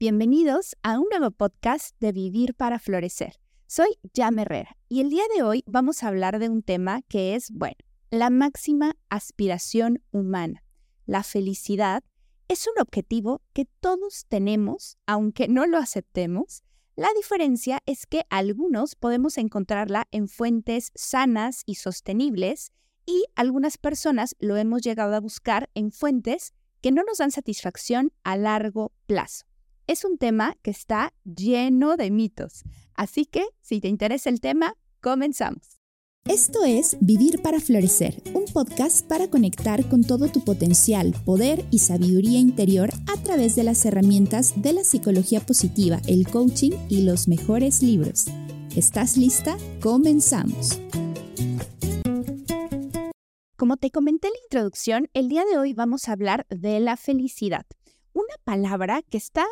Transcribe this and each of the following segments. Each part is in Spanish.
Bienvenidos a un nuevo podcast de Vivir para Florecer. Soy Jam Herrera y el día de hoy vamos a hablar de un tema que es, bueno, la máxima aspiración humana. La felicidad es un objetivo que todos tenemos, aunque no lo aceptemos. La diferencia es que algunos podemos encontrarla en fuentes sanas y sostenibles y algunas personas lo hemos llegado a buscar en fuentes que no nos dan satisfacción a largo plazo es un tema que está lleno de mitos. Así que, si te interesa el tema, comenzamos. Esto es Vivir para Florecer, un podcast para conectar con todo tu potencial, poder y sabiduría interior a través de las herramientas de la psicología positiva, el coaching y los mejores libros. ¿Estás lista? Comenzamos. Como te comenté en la introducción, el día de hoy vamos a hablar de la felicidad, una palabra que está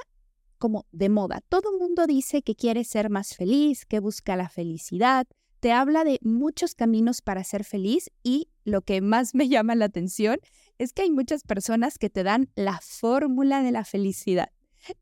como de moda. Todo el mundo dice que quiere ser más feliz, que busca la felicidad. Te habla de muchos caminos para ser feliz y lo que más me llama la atención es que hay muchas personas que te dan la fórmula de la felicidad.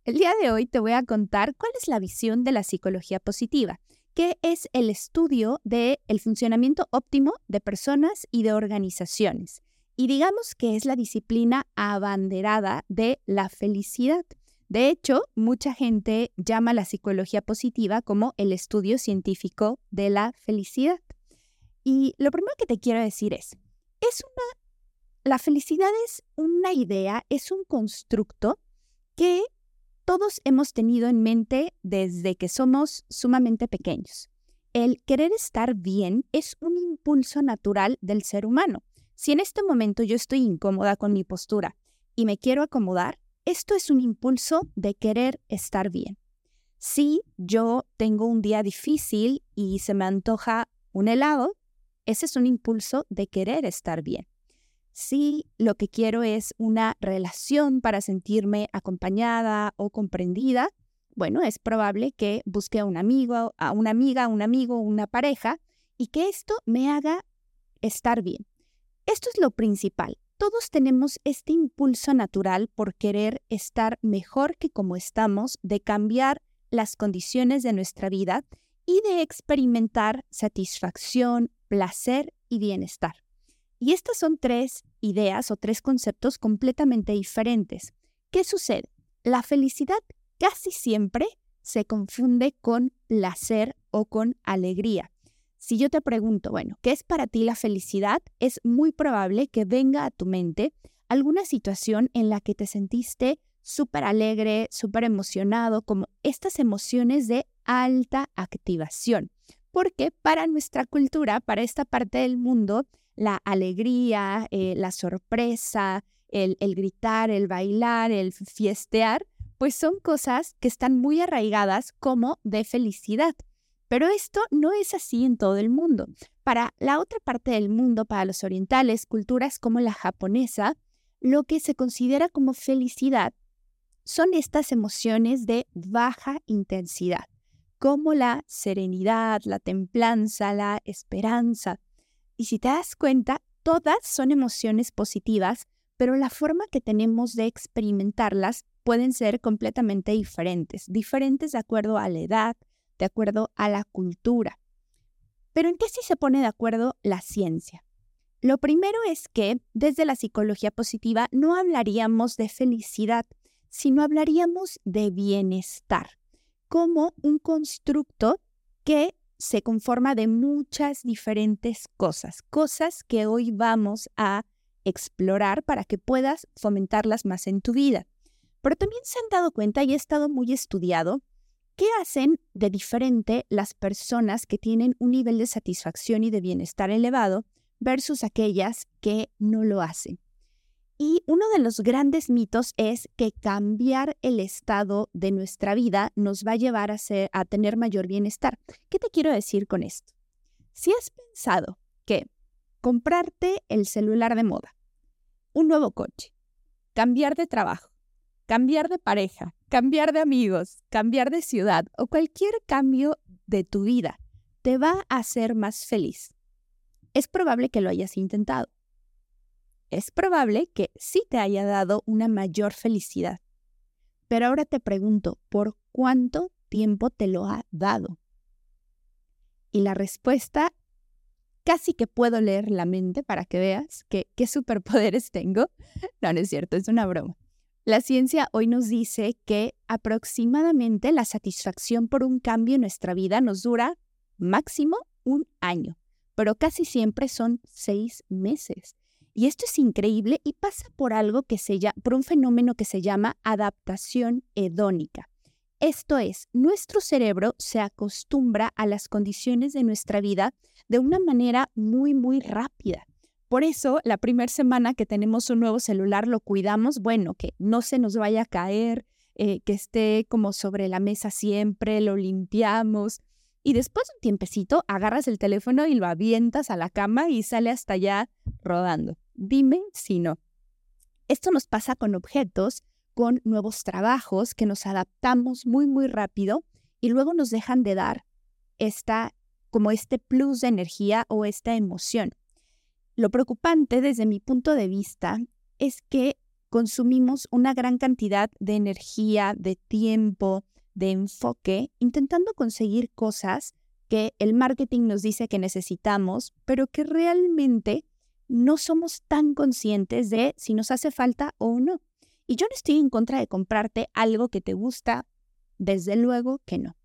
El día de hoy te voy a contar cuál es la visión de la psicología positiva, que es el estudio del el funcionamiento óptimo de personas y de organizaciones. Y digamos que es la disciplina abanderada de la felicidad. De hecho, mucha gente llama la psicología positiva como el estudio científico de la felicidad. Y lo primero que te quiero decir es, es una, la felicidad es una idea, es un constructo que todos hemos tenido en mente desde que somos sumamente pequeños. El querer estar bien es un impulso natural del ser humano. Si en este momento yo estoy incómoda con mi postura y me quiero acomodar, esto es un impulso de querer estar bien. Si yo tengo un día difícil y se me antoja un helado, ese es un impulso de querer estar bien. Si lo que quiero es una relación para sentirme acompañada o comprendida, bueno, es probable que busque a un amigo, a una amiga, un amigo, una pareja y que esto me haga estar bien. Esto es lo principal. Todos tenemos este impulso natural por querer estar mejor que como estamos, de cambiar las condiciones de nuestra vida y de experimentar satisfacción, placer y bienestar. Y estas son tres ideas o tres conceptos completamente diferentes. ¿Qué sucede? La felicidad casi siempre se confunde con placer o con alegría. Si yo te pregunto, bueno, ¿qué es para ti la felicidad? Es muy probable que venga a tu mente alguna situación en la que te sentiste súper alegre, súper emocionado, como estas emociones de alta activación. Porque para nuestra cultura, para esta parte del mundo, la alegría, eh, la sorpresa, el, el gritar, el bailar, el fiestear, pues son cosas que están muy arraigadas como de felicidad. Pero esto no es así en todo el mundo. Para la otra parte del mundo, para los orientales, culturas como la japonesa, lo que se considera como felicidad son estas emociones de baja intensidad, como la serenidad, la templanza, la esperanza. Y si te das cuenta, todas son emociones positivas, pero la forma que tenemos de experimentarlas pueden ser completamente diferentes, diferentes de acuerdo a la edad, de acuerdo a la cultura. Pero ¿en qué sí se pone de acuerdo la ciencia? Lo primero es que desde la psicología positiva no hablaríamos de felicidad, sino hablaríamos de bienestar, como un constructo que se conforma de muchas diferentes cosas, cosas que hoy vamos a explorar para que puedas fomentarlas más en tu vida. Pero también se han dado cuenta y ha estado muy estudiado ¿Qué hacen de diferente las personas que tienen un nivel de satisfacción y de bienestar elevado versus aquellas que no lo hacen? Y uno de los grandes mitos es que cambiar el estado de nuestra vida nos va a llevar a, a tener mayor bienestar. ¿Qué te quiero decir con esto? Si has pensado que comprarte el celular de moda, un nuevo coche, cambiar de trabajo, cambiar de pareja, cambiar de amigos, cambiar de ciudad o cualquier cambio de tu vida te va a hacer más feliz. Es probable que lo hayas intentado. Es probable que sí te haya dado una mayor felicidad. Pero ahora te pregunto, ¿por cuánto tiempo te lo ha dado? Y la respuesta, casi que puedo leer la mente para que veas que, qué superpoderes tengo. No, no es cierto, es una broma. La ciencia hoy nos dice que aproximadamente la satisfacción por un cambio en nuestra vida nos dura máximo un año, pero casi siempre son seis meses. Y esto es increíble y pasa por algo que se llama, por un fenómeno que se llama adaptación hedónica. Esto es, nuestro cerebro se acostumbra a las condiciones de nuestra vida de una manera muy, muy rápida. Por eso, la primera semana que tenemos un nuevo celular lo cuidamos, bueno, que no se nos vaya a caer, eh, que esté como sobre la mesa siempre, lo limpiamos. Y después de un tiempecito, agarras el teléfono y lo avientas a la cama y sale hasta allá rodando. Dime si no. Esto nos pasa con objetos, con nuevos trabajos que nos adaptamos muy, muy rápido y luego nos dejan de dar esta, como este plus de energía o esta emoción. Lo preocupante desde mi punto de vista es que consumimos una gran cantidad de energía, de tiempo, de enfoque, intentando conseguir cosas que el marketing nos dice que necesitamos, pero que realmente no somos tan conscientes de si nos hace falta o no. Y yo no estoy en contra de comprarte algo que te gusta, desde luego que no.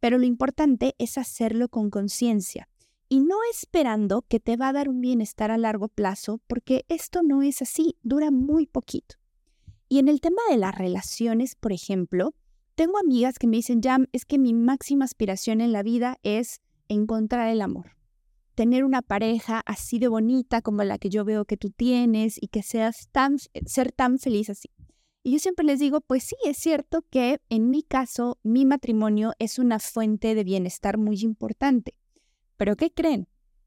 Pero lo importante es hacerlo con conciencia y no esperando que te va a dar un bienestar a largo plazo, porque esto no es así, dura muy poquito. Y en el tema de las relaciones, por ejemplo, tengo amigas que me dicen, Jam, es que mi máxima aspiración en la vida es encontrar el amor tener una pareja así de bonita como la que yo veo que tú tienes y que seas tan, ser tan feliz así. Y yo siempre les digo, pues sí, es cierto que en mi caso, mi matrimonio es una fuente de bienestar muy importante. Pero ¿qué creen?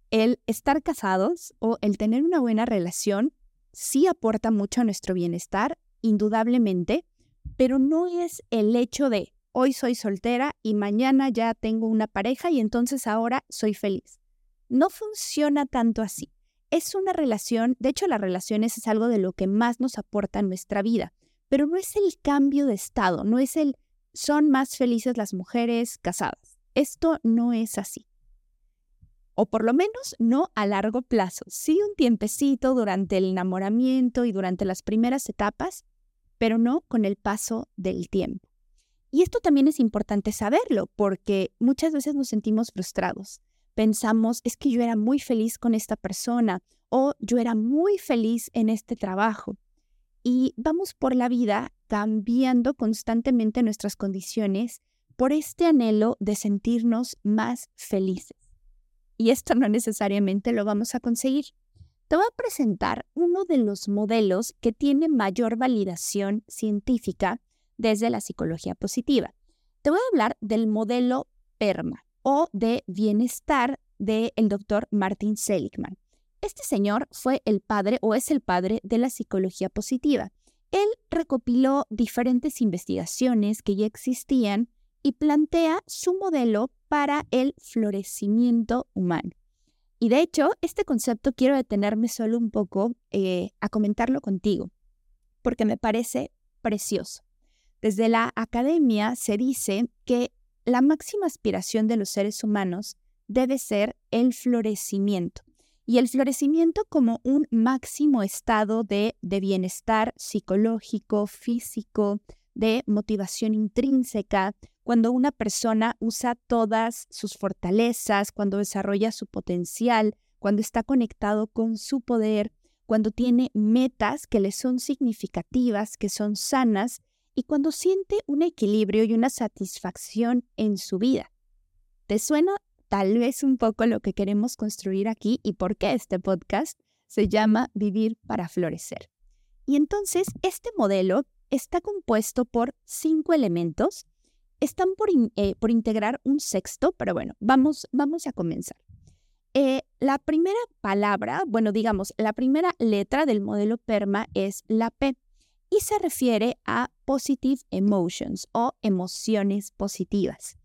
El estar casados o el tener una buena relación sí aporta mucho a nuestro bienestar, indudablemente, pero no es el hecho de hoy soy soltera y mañana ya tengo una pareja y entonces ahora soy feliz no funciona tanto así. Es una relación, de hecho las relaciones es algo de lo que más nos aporta en nuestra vida, pero no es el cambio de estado, no es el son más felices las mujeres casadas. Esto no es así. O por lo menos no a largo plazo. Sí un tiempecito durante el enamoramiento y durante las primeras etapas, pero no con el paso del tiempo. Y esto también es importante saberlo porque muchas veces nos sentimos frustrados pensamos, es que yo era muy feliz con esta persona o yo era muy feliz en este trabajo. Y vamos por la vida cambiando constantemente nuestras condiciones por este anhelo de sentirnos más felices. Y esto no necesariamente lo vamos a conseguir. Te voy a presentar uno de los modelos que tiene mayor validación científica desde la psicología positiva. Te voy a hablar del modelo PERMA o de bienestar del el doctor Martin Seligman. Este señor fue el padre o es el padre de la psicología positiva. Él recopiló diferentes investigaciones que ya existían y plantea su modelo para el florecimiento humano. Y de hecho, este concepto quiero detenerme solo un poco eh, a comentarlo contigo, porque me parece precioso. Desde la academia se dice que la máxima aspiración de los seres humanos debe ser el florecimiento. Y el florecimiento como un máximo estado de, de bienestar psicológico, físico, de motivación intrínseca, cuando una persona usa todas sus fortalezas, cuando desarrolla su potencial, cuando está conectado con su poder, cuando tiene metas que le son significativas, que son sanas y cuando siente un equilibrio y una satisfacción en su vida. ¿Te suena tal vez un poco lo que queremos construir aquí y por qué este podcast se llama Vivir para Florecer? Y entonces este modelo está compuesto por cinco elementos. Están por, eh, por integrar un sexto, pero bueno, vamos, vamos a comenzar. Eh, la primera palabra, bueno, digamos, la primera letra del modelo PERMA es la P y se refiere a positive emotions o emociones positivas.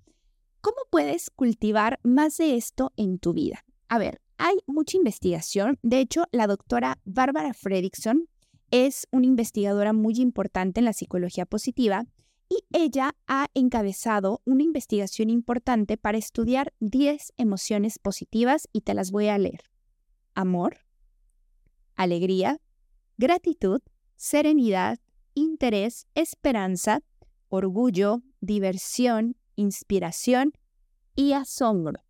¿Cómo puedes cultivar más de esto en tu vida? A ver, hay mucha investigación. De hecho, la doctora Barbara Fredrickson es una investigadora muy importante en la psicología positiva y ella ha encabezado una investigación importante para estudiar 10 emociones positivas y te las voy a leer. Amor, alegría, gratitud, serenidad, interés, esperanza, orgullo, diversión, inspiración y asombro.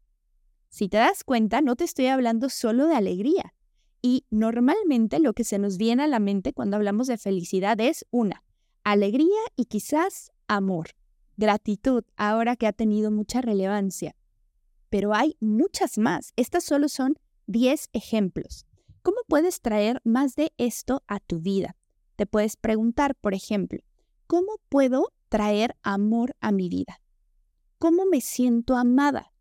Si te das cuenta, no te estoy hablando solo de alegría. Y normalmente lo que se nos viene a la mente cuando hablamos de felicidad es una, alegría y quizás amor, gratitud, ahora que ha tenido mucha relevancia. Pero hay muchas más. Estas solo son 10 ejemplos. ¿Cómo puedes traer más de esto a tu vida? Te puedes preguntar, por ejemplo, ¿cómo puedo traer amor a mi vida? ¿Cómo me siento amada?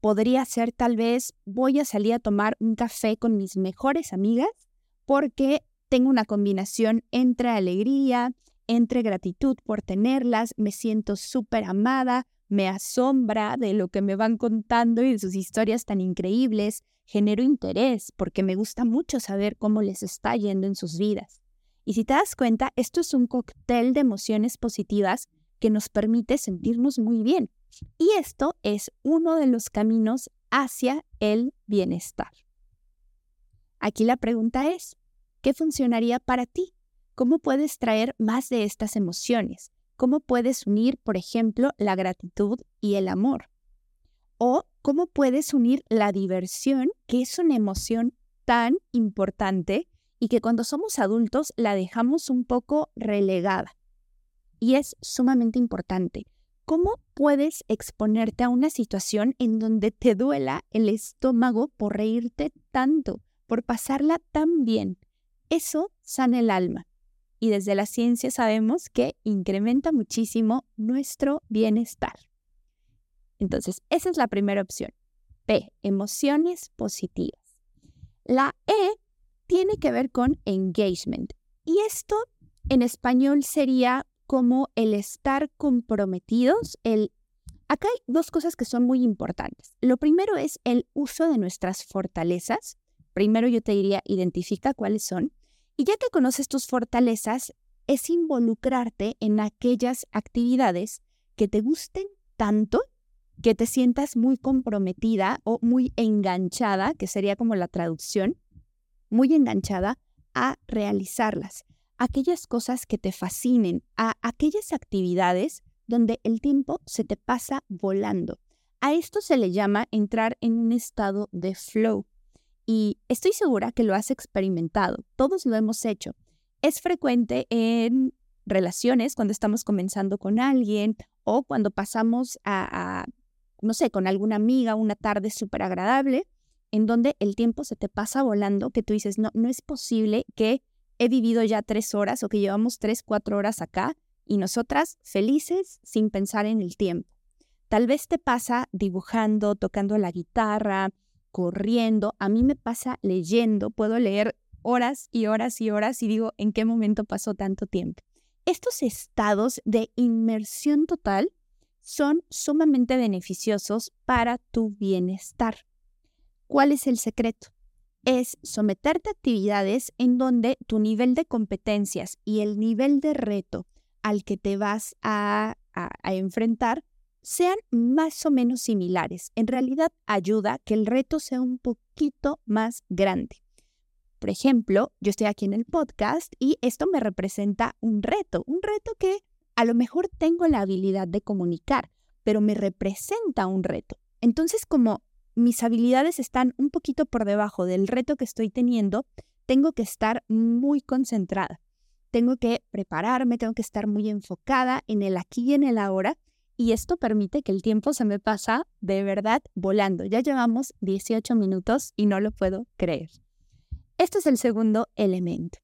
Podría ser tal vez voy a salir a tomar un café con mis mejores amigas porque tengo una combinación entre alegría, entre gratitud por tenerlas, me siento súper amada, me asombra de lo que me van contando y de sus historias tan increíbles, genero interés porque me gusta mucho saber cómo les está yendo en sus vidas. Y si te das cuenta, esto es un cóctel de emociones positivas que nos permite sentirnos muy bien. Y esto es uno de los caminos hacia el bienestar. Aquí la pregunta es, ¿qué funcionaría para ti? ¿Cómo puedes traer más de estas emociones? ¿Cómo puedes unir, por ejemplo, la gratitud y el amor? ¿O cómo puedes unir la diversión, que es una emoción tan importante y que cuando somos adultos la dejamos un poco relegada? y es sumamente importante. ¿Cómo puedes exponerte a una situación en donde te duela el estómago por reírte tanto, por pasarla tan bien? Eso sana el alma. Y desde la ciencia sabemos que incrementa muchísimo nuestro bienestar. Entonces, esa es la primera opción. P, emociones positivas. La E tiene que ver con engagement. Y esto en español sería como el estar comprometidos, el... Acá hay dos cosas que son muy importantes. Lo primero es el uso de nuestras fortalezas. Primero yo te diría, identifica cuáles son. Y ya que conoces tus fortalezas, es involucrarte en aquellas actividades que te gusten tanto que te sientas muy comprometida o muy enganchada, que sería como la traducción, muy enganchada a realizarlas aquellas cosas que te fascinen, a aquellas actividades donde el tiempo se te pasa volando. A esto se le llama entrar en un estado de flow. Y estoy segura que lo has experimentado, todos lo hemos hecho. Es frecuente en relaciones cuando estamos comenzando con alguien o cuando pasamos a, no sé, con alguna amiga una tarde súper agradable, en donde el tiempo se te pasa volando, que tú dices, no, no es posible que he vivido ya tres horas o que llevamos tres, cuatro horas acá y nosotras felices sin pensar en el tiempo. Tal vez te pasa dibujando, tocando la guitarra, corriendo. A mí me pasa leyendo. Puedo leer horas y horas y horas y digo, ¿en qué momento pasó tanto tiempo? Estos estados de inmersión total son sumamente beneficiosos para tu bienestar. ¿Cuál es el secreto? es someterte a actividades en donde tu nivel de competencias y el nivel de reto al que te vas a, enfrentar sean más o menos similares. En realidad ayuda que el reto sea un poquito más grande. Por ejemplo, yo estoy aquí en el podcast y esto me representa un reto, un reto que a lo mejor tengo la habilidad de comunicar, pero me representa un reto. Entonces, como mis habilidades están un poquito por debajo del reto que estoy teniendo, tengo que estar muy concentrada. Tengo que prepararme, tengo que estar muy enfocada en el aquí y en el ahora. Y esto permite que el tiempo se me pasa de verdad volando. Ya llevamos 18 minutos y no lo puedo creer. Este es el segundo elemento.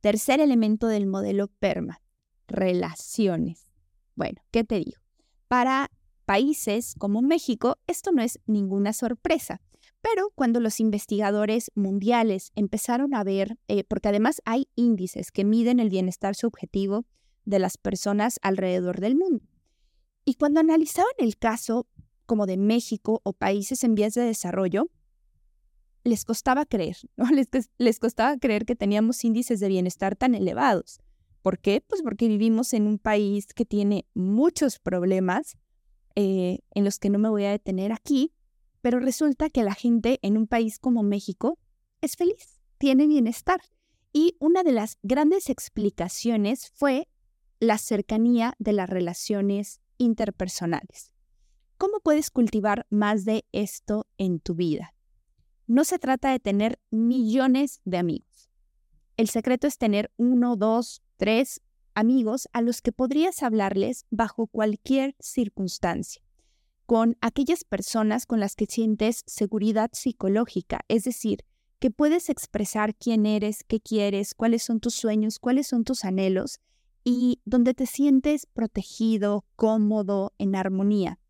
Tercer elemento del modelo PERMA, relaciones. Bueno, ¿qué te digo? Para países como México, esto no es ninguna sorpresa. Pero cuando los investigadores mundiales empezaron a ver, eh, porque además hay índices que miden el bienestar subjetivo de las personas alrededor del mundo. Y cuando analizaban el caso como de México o países en vías de desarrollo, les costaba creer, ¿no? Les, les costaba creer que teníamos índices de bienestar tan elevados. ¿Por qué? Pues porque vivimos en un país que tiene muchos problemas eh, en los que no me voy a detener aquí, pero resulta que la gente en un país como México es feliz, tiene bienestar. Y una de las grandes explicaciones fue la cercanía de las relaciones interpersonales. ¿Cómo puedes cultivar más de esto en tu vida? No se trata de tener millones de amigos. El secreto es tener uno, dos, tres amigos a los que podrías hablarles bajo cualquier circunstancia, con aquellas personas con las que sientes seguridad psicológica, es decir, que puedes expresar quién eres, qué quieres, cuáles son tus sueños, cuáles son tus anhelos y donde te sientes protegido, cómodo, en armonía.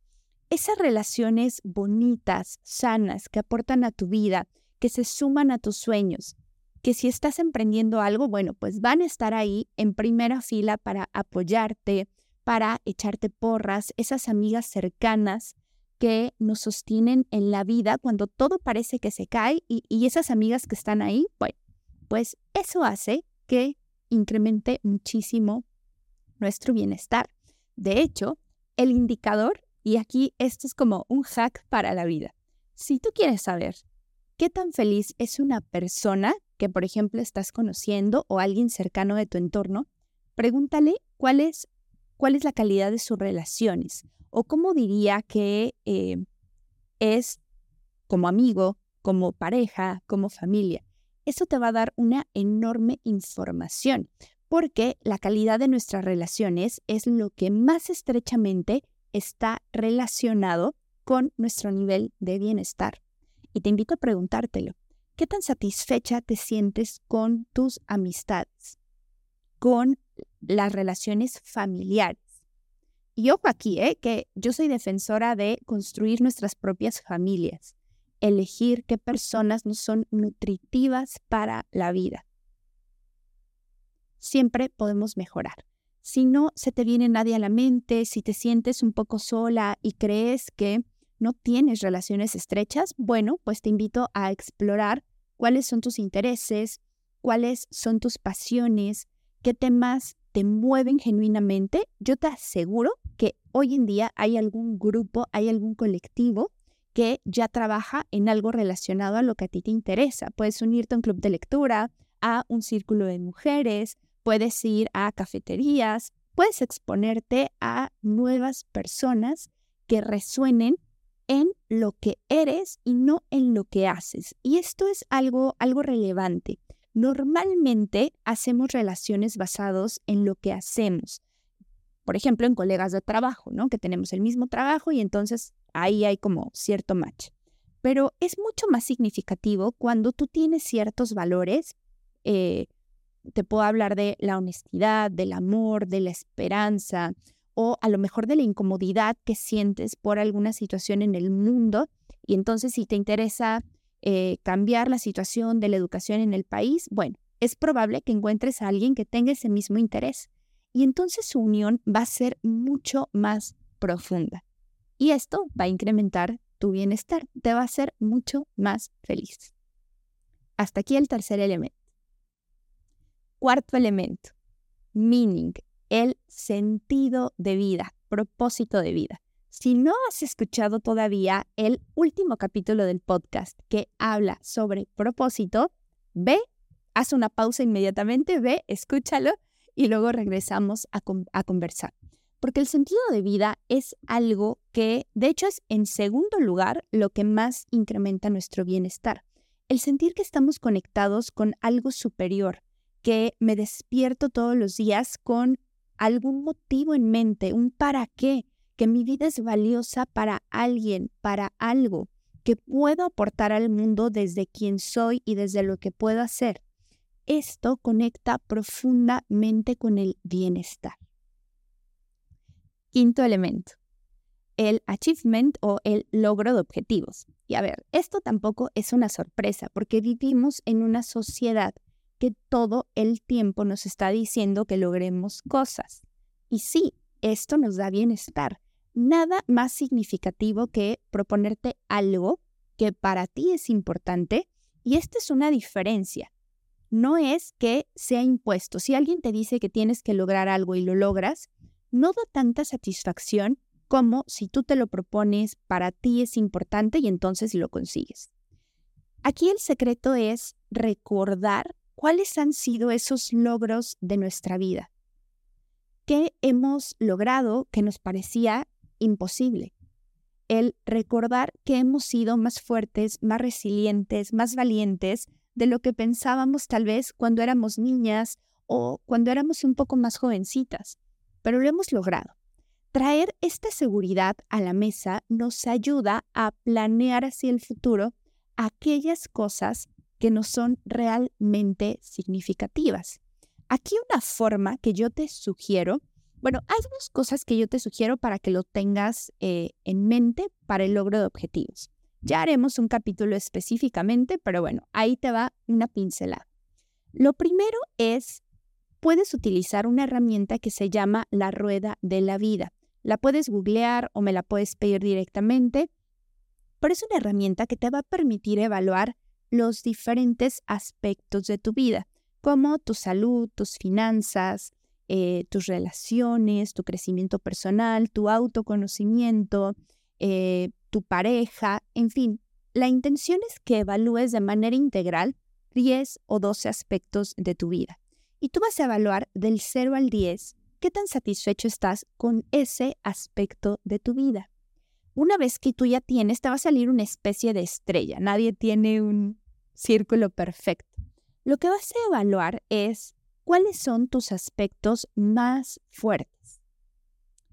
Esas relaciones bonitas, sanas, que aportan a tu vida, que se suman a tus sueños, que si estás emprendiendo algo, bueno, pues van a estar ahí en primera fila para apoyarte, para echarte porras, esas amigas cercanas que nos sostienen en la vida cuando todo parece que se cae y, esas amigas que están ahí, bueno, pues eso hace que incremente muchísimo nuestro bienestar. De hecho, el indicador, y aquí esto es como un hack para la vida, si tú quieres saber qué tan feliz es una persona que, por ejemplo, estás conociendo o alguien cercano de tu entorno, pregúntale cuál es, cuál es la calidad de sus relaciones o cómo diría que eh, es como amigo, como pareja, como familia. Eso te va a dar una enorme información, porque la calidad de nuestras relaciones es lo que más estrechamente está relacionado con nuestro nivel de bienestar. Y te invito a preguntártelo, ¿qué tan satisfecha te sientes con tus amistades, con las relaciones familiares? Y ojo aquí, ¿eh? que yo soy defensora de construir nuestras propias familias, elegir qué personas nos son nutritivas para la vida. Siempre podemos mejorar. Si no se te viene nadie a la mente, si te sientes un poco sola y crees que no tienes relaciones estrechas, bueno, pues te invito a explorar cuáles son tus intereses, cuáles son tus pasiones, qué temas te mueven genuinamente, yo te aseguro que hoy en día hay algún grupo, hay algún colectivo que ya trabaja en algo relacionado a lo que a ti te interesa. Puedes unirte a un club de lectura, a un círculo de mujeres, puedes ir a cafeterías, puedes exponerte a nuevas personas que resuenen en lo que eres y no en lo que haces. Y esto es algo, algo relevante. Normalmente hacemos relaciones basados en lo que hacemos. Por ejemplo, en colegas de trabajo, ¿no? Que tenemos el mismo trabajo y entonces ahí hay como cierto match. Pero es mucho más significativo cuando tú tienes ciertos valores. Eh, te puedo hablar de la honestidad, del amor, de la esperanza o a lo mejor de la incomodidad que sientes por alguna situación en el mundo. Y entonces si te interesa eh, cambiar la situación de la educación en el país, bueno, es probable que encuentres a alguien que tenga ese mismo interés y entonces su unión va a ser mucho más profunda. Y esto va a incrementar tu bienestar, te va a hacer mucho más feliz. Hasta aquí el tercer elemento. Cuarto elemento, meaning, el sentido de vida, propósito de vida. Si no has escuchado todavía el último capítulo del podcast que habla sobre propósito, ve, haz una pausa inmediatamente, ve, escúchalo y luego regresamos a, a conversar. Porque el sentido de vida es algo que, de hecho, es en segundo lugar lo que más incrementa nuestro bienestar. El sentir que estamos conectados con algo superior, que me despierto todos los días con algún motivo en mente, un para qué, que mi vida es valiosa para alguien, para algo, que puedo aportar al mundo desde quien soy y desde lo que puedo hacer. Esto conecta profundamente con el bienestar. Quinto elemento, el achievement o el logro de objetivos. Y a ver, esto tampoco es una sorpresa porque vivimos en una sociedad que todo el tiempo nos está diciendo que logremos cosas. Y sí, esto nos da bienestar, nada más significativo que proponerte algo que para ti es importante y esta es una diferencia. no es que sea impuesto. Si alguien te dice que tienes que lograr algo y lo logras, no da tanta satisfacción como si tú te lo propones, para ti es importante y entonces lo consigues. Aquí el secreto es recordar cuáles han sido esos logros de nuestra vida. ¿Qué hemos logrado que nos parecía imposible? El recordar que hemos sido más fuertes, más resilientes, más valientes de lo que pensábamos tal vez cuando éramos niñas o cuando éramos un poco más jovencitas, pero lo hemos logrado. Traer esta seguridad a la mesa nos ayuda a planear hacia el futuro aquellas cosas que no son realmente significativas. Aquí una forma que yo te sugiero, bueno, hay dos cosas que yo te sugiero para que lo tengas eh, en mente para el logro de objetivos. Ya haremos un capítulo específicamente, pero bueno, ahí te va una pincelada. Lo primero es, puedes utilizar una herramienta que se llama la rueda de la vida. La puedes googlear o me la puedes pedir directamente, pero es una herramienta que te va a permitir evaluar los diferentes aspectos de tu vida, como tu salud, tus finanzas, eh, tus relaciones, tu crecimiento personal, tu autoconocimiento, eh, tu pareja, en fin. La intención es que evalúes de manera integral 10 o 12 aspectos de tu vida. Y tú vas a evaluar del 0 al 10 qué tan satisfecho estás con ese aspecto de tu vida. Una vez que tú ya tienes, te va a salir una especie de estrella. Nadie tiene un círculo perfecto. Lo que vas a evaluar es cuáles son tus aspectos más fuertes.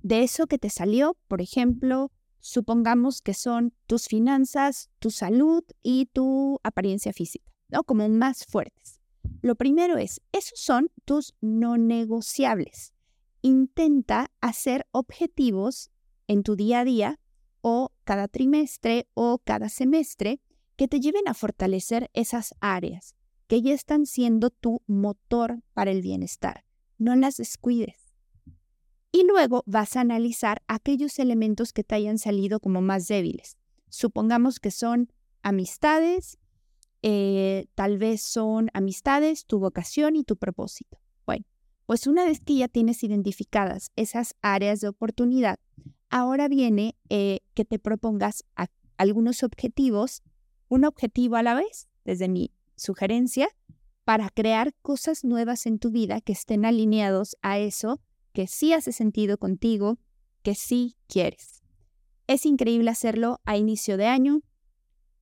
De eso que te salió, por ejemplo, supongamos que son tus finanzas, tu salud y tu apariencia física, ¿no? Como más fuertes. Lo primero es, esos son tus no negociables intenta hacer objetivos en tu día a día o cada trimestre o cada semestre que te lleven a fortalecer esas áreas que ya están siendo tu motor para el bienestar. No las descuides. Y luego vas a analizar aquellos elementos que te hayan salido como más débiles. Supongamos que son amistades, eh, tal vez son amistades, tu vocación y tu propósito. Pues una vez que ya tienes identificadas esas áreas de oportunidad, ahora viene eh, que te propongas algunos objetivos, un objetivo a la vez, desde mi sugerencia, para crear cosas nuevas en tu vida que estén alineados a eso que sí hace sentido contigo, que sí quieres. Es increíble hacerlo a inicio de año,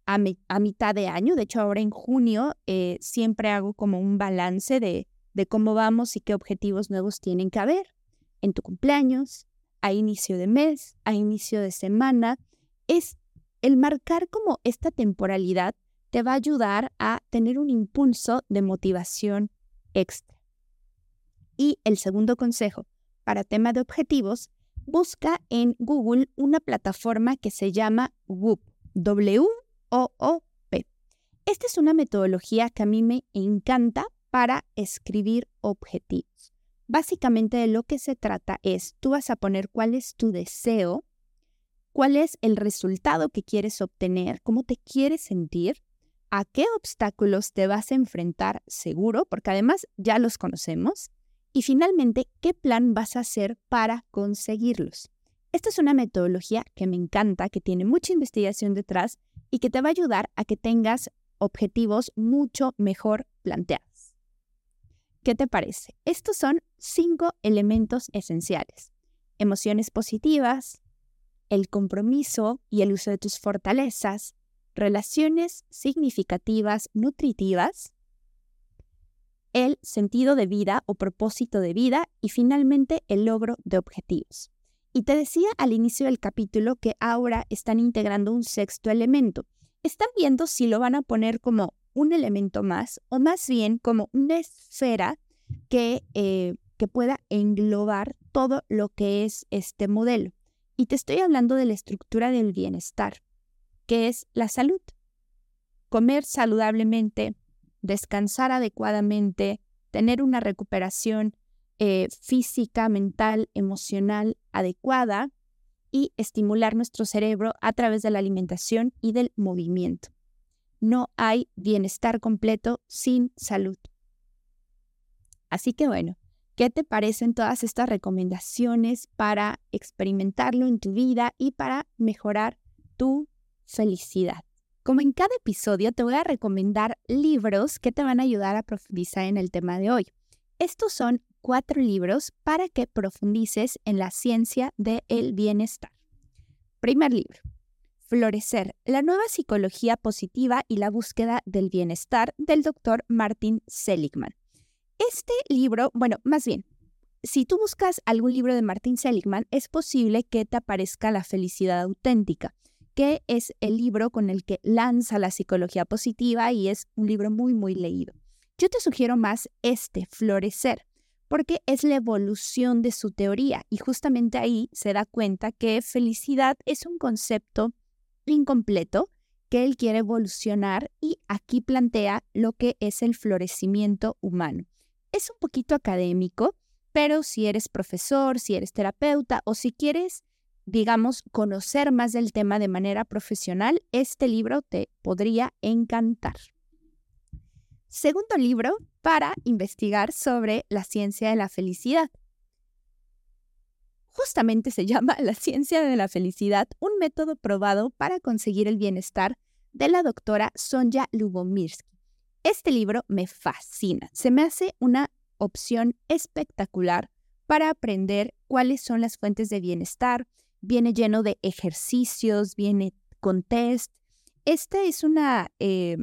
a, mitad de año. De hecho, ahora en junio eh, siempre hago como un balance de de cómo vamos y qué objetivos nuevos tienen que haber en tu cumpleaños, a inicio de mes, a inicio de semana. Es el marcar como esta temporalidad te va a ayudar a tener un impulso de motivación extra. Y el segundo consejo para tema de objetivos, busca en Google una plataforma que se llama WOOP, W-O-O-P. Esta es una metodología que a mí me encanta para escribir objetivos. Básicamente de lo que se trata es, tú vas a poner cuál es tu deseo, cuál es el resultado que quieres obtener, cómo te quieres sentir, a qué obstáculos te vas a enfrentar seguro, porque además ya los conocemos, y finalmente, qué plan vas a hacer para conseguirlos. Esta es una metodología que me encanta, que tiene mucha investigación detrás y que te va a ayudar a que tengas objetivos mucho mejor planteados. ¿Qué te parece? Estos son cinco elementos esenciales. Emociones positivas, el compromiso y el uso de tus fortalezas, relaciones significativas, nutritivas, el sentido de vida o propósito de vida y finalmente el logro de objetivos. Y te decía al inicio del capítulo que ahora están integrando un sexto elemento. Están viendo si lo van a poner como un elemento más o más bien como una esfera que, eh, que pueda englobar todo lo que es este modelo. Y te estoy hablando de la estructura del bienestar, que es la salud. Comer saludablemente, descansar adecuadamente, tener una recuperación eh, física, mental, emocional adecuada y estimular nuestro cerebro a través de la alimentación y del movimiento. No hay bienestar completo sin salud. Así que bueno, ¿qué te parecen todas estas recomendaciones para experimentarlo en tu vida y para mejorar tu felicidad? Como en cada episodio, te voy a recomendar libros que te van a ayudar a profundizar en el tema de hoy. Estos son cuatro libros para que profundices en la ciencia del bienestar. Primer libro, Florecer, la nueva psicología positiva y la búsqueda del bienestar del doctor Martin Seligman. Este libro, bueno, más bien, si tú buscas algún libro de Martin Seligman, es posible que te aparezca La felicidad auténtica que es el libro con el que lanza la psicología positiva y es un libro muy, muy leído. Yo te sugiero más este, Florecer, porque es la evolución de su teoría y justamente ahí se da cuenta que felicidad es un concepto incompleto que él quiere evolucionar y aquí plantea lo que es el florecimiento humano. Es un poquito académico, pero si eres profesor, si eres terapeuta o si quieres digamos, conocer más del tema de manera profesional, este libro te podría encantar. Segundo libro para investigar sobre la ciencia de la felicidad. Justamente se llama La ciencia de la felicidad, un método probado para conseguir el bienestar de la doctora Sonja Lubomirsky. Este libro me fascina, se me hace una opción espectacular para aprender cuáles son las fuentes de bienestar, viene lleno de ejercicios, viene con test. Esta es una, eh,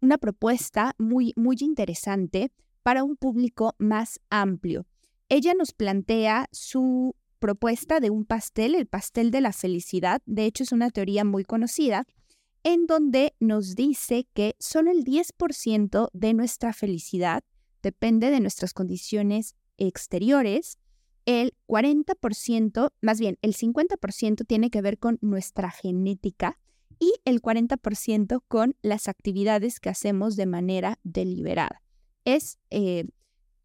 una propuesta muy, muy interesante para un público más amplio. Ella nos plantea su propuesta de un pastel, el pastel de la felicidad. De hecho, es una teoría muy conocida en donde nos dice que solo el 10% de nuestra felicidad depende de nuestras condiciones exteriores el 40%, más bien el 50% tiene que ver con nuestra genética y el 40% con las actividades que hacemos de manera deliberada. Es, eh,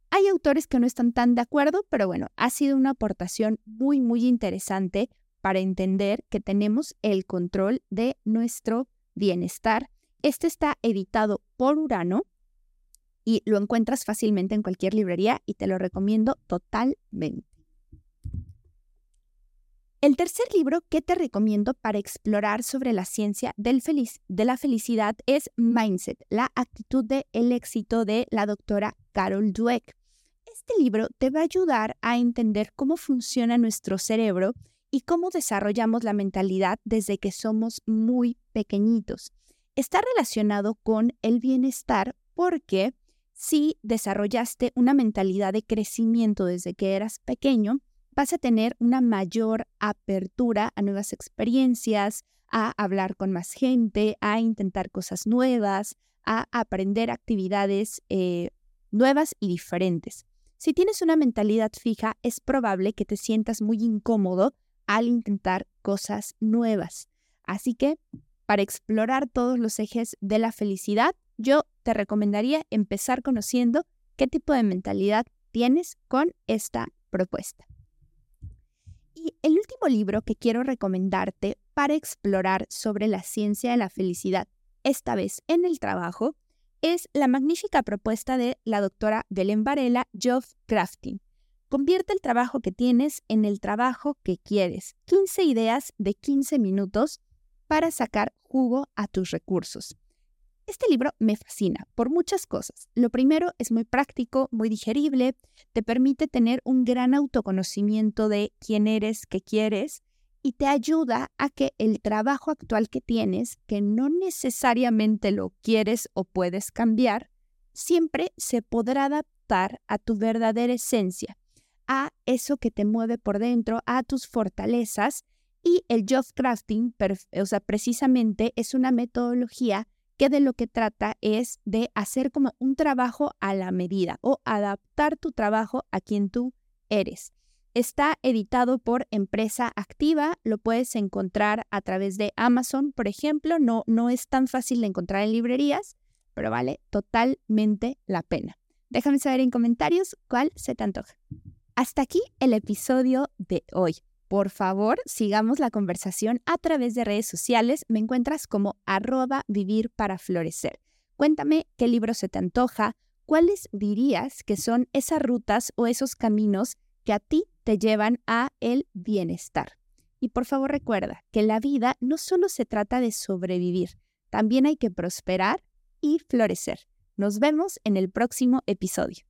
hay autores que no están tan de acuerdo, pero bueno, ha sido una aportación muy, muy interesante para entender que tenemos el control de nuestro bienestar. Este está editado por Urano y lo encuentras fácilmente en cualquier librería y te lo recomiendo totalmente. El tercer libro que te recomiendo para explorar sobre la ciencia de la felicidad es Mindset, la actitud del el éxito de la doctora Carol Dweck. Este libro te va a ayudar a entender cómo funciona nuestro cerebro y cómo desarrollamos la mentalidad desde que somos muy pequeñitos. Está relacionado con el bienestar porque si desarrollaste una mentalidad de crecimiento desde que eras pequeño, vas a tener una mayor apertura a nuevas experiencias, a hablar con más gente, a intentar cosas nuevas, a aprender actividades eh, nuevas y diferentes. Si tienes una mentalidad fija, es probable que te sientas muy incómodo al intentar cosas nuevas. Así que, para explorar todos los ejes de la felicidad, yo te recomendaría empezar conociendo qué tipo de mentalidad tienes con esta propuesta. Y el último libro que quiero recomendarte para explorar sobre la ciencia de la felicidad, esta vez en el trabajo, es la magnífica propuesta de la doctora Belén Varela, Geoff Crafting. Convierte el trabajo que tienes en el trabajo que quieres. 15 ideas de 15 minutos para sacar jugo a tus recursos. Este libro me fascina por muchas cosas. Lo primero es muy práctico, muy digerible, te permite tener un gran autoconocimiento de quién eres, qué quieres y te ayuda a que el trabajo actual que tienes, que no necesariamente lo quieres o puedes cambiar, siempre se podrá adaptar a tu verdadera esencia, a eso que te mueve por dentro, a tus fortalezas. Y el job crafting, o sea, precisamente es una metodología que de lo que trata es de hacer como un trabajo a la medida o adaptar tu trabajo a quien tú eres. Está editado por Empresa Activa, lo puedes encontrar a través de Amazon, por ejemplo, no, no es tan fácil de encontrar en librerías, pero vale totalmente la pena. Déjame saber en comentarios cuál se te antoja. Hasta aquí el episodio de hoy. Por favor, sigamos la conversación a través de redes sociales. Me encuentras como arroba vivir para florecer. Cuéntame qué libro se te antoja, ¿cuáles dirías que son esas rutas o esos caminos que a ti te llevan a el bienestar? Y por favor recuerda que la vida no solo se trata de sobrevivir, también hay que prosperar y florecer. Nos vemos en el próximo episodio.